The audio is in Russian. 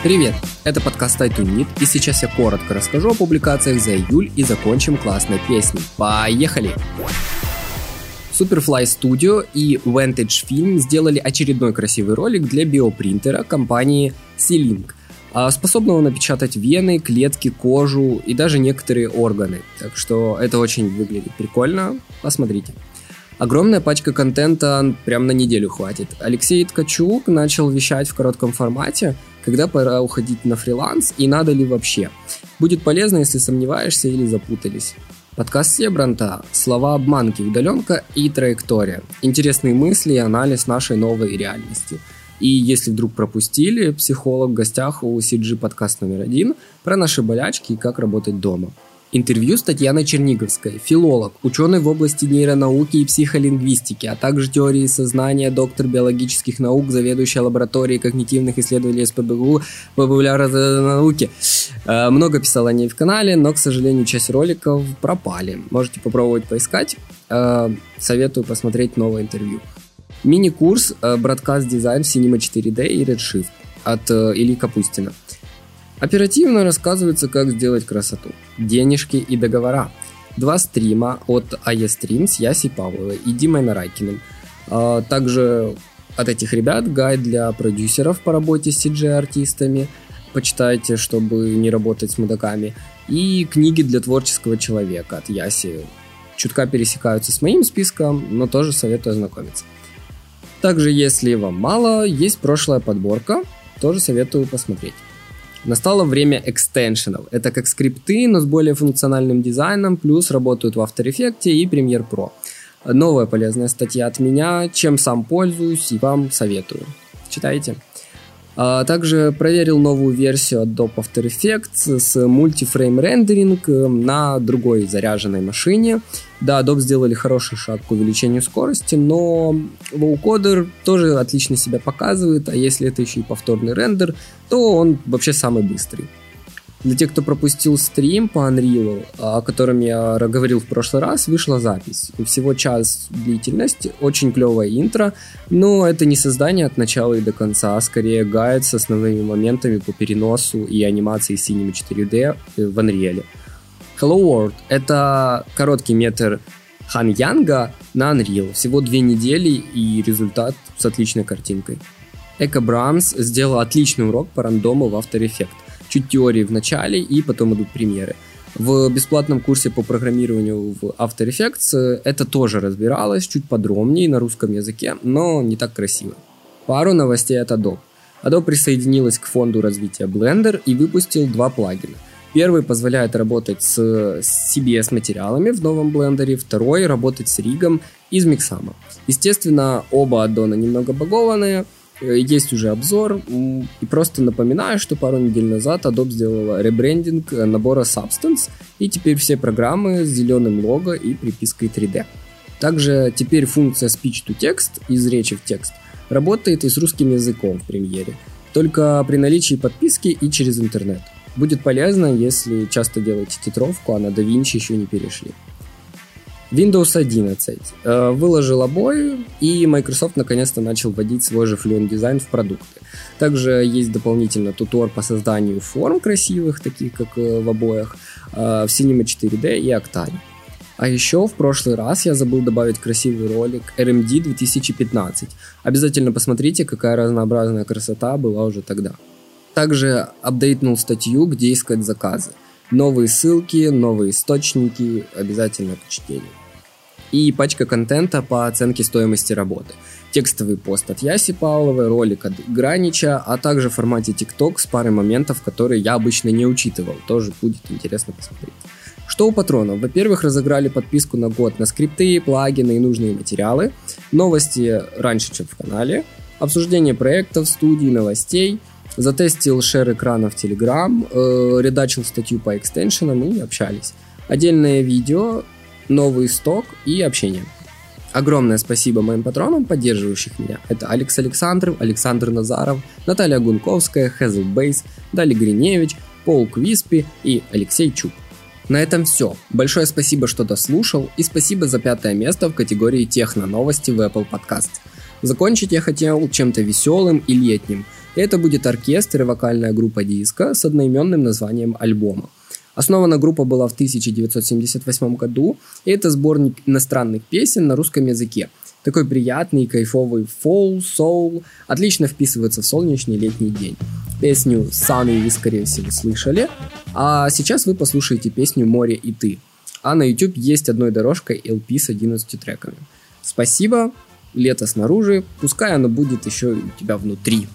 Привет! Это подкаст iTunes и сейчас я коротко расскажу о публикациях за июль и закончим классной песней. Поехали! Superfly Studio и Vantage Film сделали очередной красивый ролик для биопринтера компании C-Link, а, способного напечатать вены, клетки, кожу и даже некоторые органы. Так что это очень выглядит прикольно. Посмотрите. Огромная пачка контента прям на неделю хватит. Алексей Ткачук начал вещать в коротком формате, когда пора уходить на фриланс и надо ли вообще. Будет полезно, если сомневаешься или запутались. Подкаст Себранта, слова обманки, удаленка и траектория. Интересные мысли и анализ нашей новой реальности. И если вдруг пропустили, психолог в гостях у CG подкаст номер один про наши болячки и как работать дома. Интервью с Татьяной Черниговской, филолог, ученый в области нейронауки и психолингвистики, а также теории сознания, доктор биологических наук, заведующая лабораторией когнитивных исследований СПБГУ популярной науки. Э, много писал о ней в канале, но, к сожалению, часть роликов пропали. Можете попробовать поискать. Э, советую посмотреть новое интервью. Мини-курс Broadcast Design Cinema 4D и Redshift от э, Ильи Капустина – Оперативно рассказывается, как сделать красоту. Денежки и договора. Два стрима от AEStream с Яси Павловой и Димой Нарайкиным. А также от этих ребят гайд для продюсеров по работе с CG-артистами. Почитайте, чтобы не работать с мудаками. И книги для творческого человека от Яси. Чутка пересекаются с моим списком, но тоже советую ознакомиться. Также, если вам мало, есть прошлая подборка, тоже советую посмотреть. Настало время экстеншенов. Это как скрипты, но с более функциональным дизайном, плюс работают в After Effects и Premiere Pro. Новая полезная статья от меня, чем сам пользуюсь и вам советую. Читайте. А также проверил новую версию Adobe After Effects с мультифрейм рендеринг э, на другой заряженной машине. Да, Adobe сделали хороший шаг к увеличению скорости, но VowCoder тоже отлично себя показывает, а если это еще и повторный рендер, то он вообще самый быстрый. Для тех, кто пропустил стрим по Unreal, о котором я говорил в прошлый раз, вышла запись. Всего час длительность, очень клевое интро, но это не создание от начала и до конца, а скорее гайд с основными моментами по переносу и анимации Cinema 4D в Unreal. Hello World — это короткий метр Хан Янга на Unreal. Всего две недели и результат с отличной картинкой. Эко Брамс сделал отличный урок по рандому в After Effects чуть теории в начале и потом идут примеры. В бесплатном курсе по программированию в After Effects э, это тоже разбиралось чуть подробнее на русском языке, но не так красиво. Пару новостей от Adobe. Adobe присоединилась к фонду развития Blender и выпустил два плагина. Первый позволяет работать с CBS материалами в новом блендере, второй работать с ригом из Mixama. Естественно, оба аддона немного багованные, есть уже обзор. И просто напоминаю, что пару недель назад Adobe сделала ребрендинг э, набора Substance, и теперь все программы с зеленым лого и припиской 3D. Также теперь функция Speech to Text из речи в текст работает и с русским языком в премьере, только при наличии подписки и через интернет. Будет полезно, если часто делаете титровку, а на DaVinci еще не перешли. Windows 11 э, выложил обои, и Microsoft наконец-то начал вводить свой же Fluent Design в продукты. Также есть дополнительно тутор по созданию форм красивых, таких как э, в обоях, э, в Cinema 4D и Octane. А еще в прошлый раз я забыл добавить красивый ролик RMD 2015. Обязательно посмотрите, какая разнообразная красота была уже тогда. Также апдейтнул статью, где искать заказы. Новые ссылки, новые источники, обязательно к чтению и пачка контента по оценке стоимости работы. Текстовый пост от Яси Павловой, ролик от Гранича, а также в формате TikTok с парой моментов, которые я обычно не учитывал. Тоже будет интересно посмотреть. Что у патронов? Во-первых, разыграли подписку на год на скрипты, плагины и нужные материалы. Новости раньше, чем в канале. Обсуждение проектов, студий, новостей. Затестил шер экрана в Telegram, э, редачил статью по экстеншенам и общались. Отдельное видео новый сток и общение. Огромное спасибо моим патронам, поддерживающих меня. Это Алекс Александров, Александр Назаров, Наталья Гунковская, Хезл Бейс, Дали Гриневич, Пол Квиспи и Алексей Чук. На этом все. Большое спасибо, что дослушал, и спасибо за пятое место в категории техно новости в Apple Podcast. Закончить я хотел чем-то веселым и летним. Это будет оркестр и вокальная группа диска с одноименным названием альбома. Основана группа была в 1978 году, и это сборник иностранных песен на русском языке. Такой приятный, кайфовый фол, соул, отлично вписывается в солнечный летний день. Песню «Sunny» вы, скорее всего, слышали, а сейчас вы послушаете песню «Море и ты». А на YouTube есть одной дорожкой LP с 11 треками. Спасибо, лето снаружи, пускай оно будет еще у тебя внутри.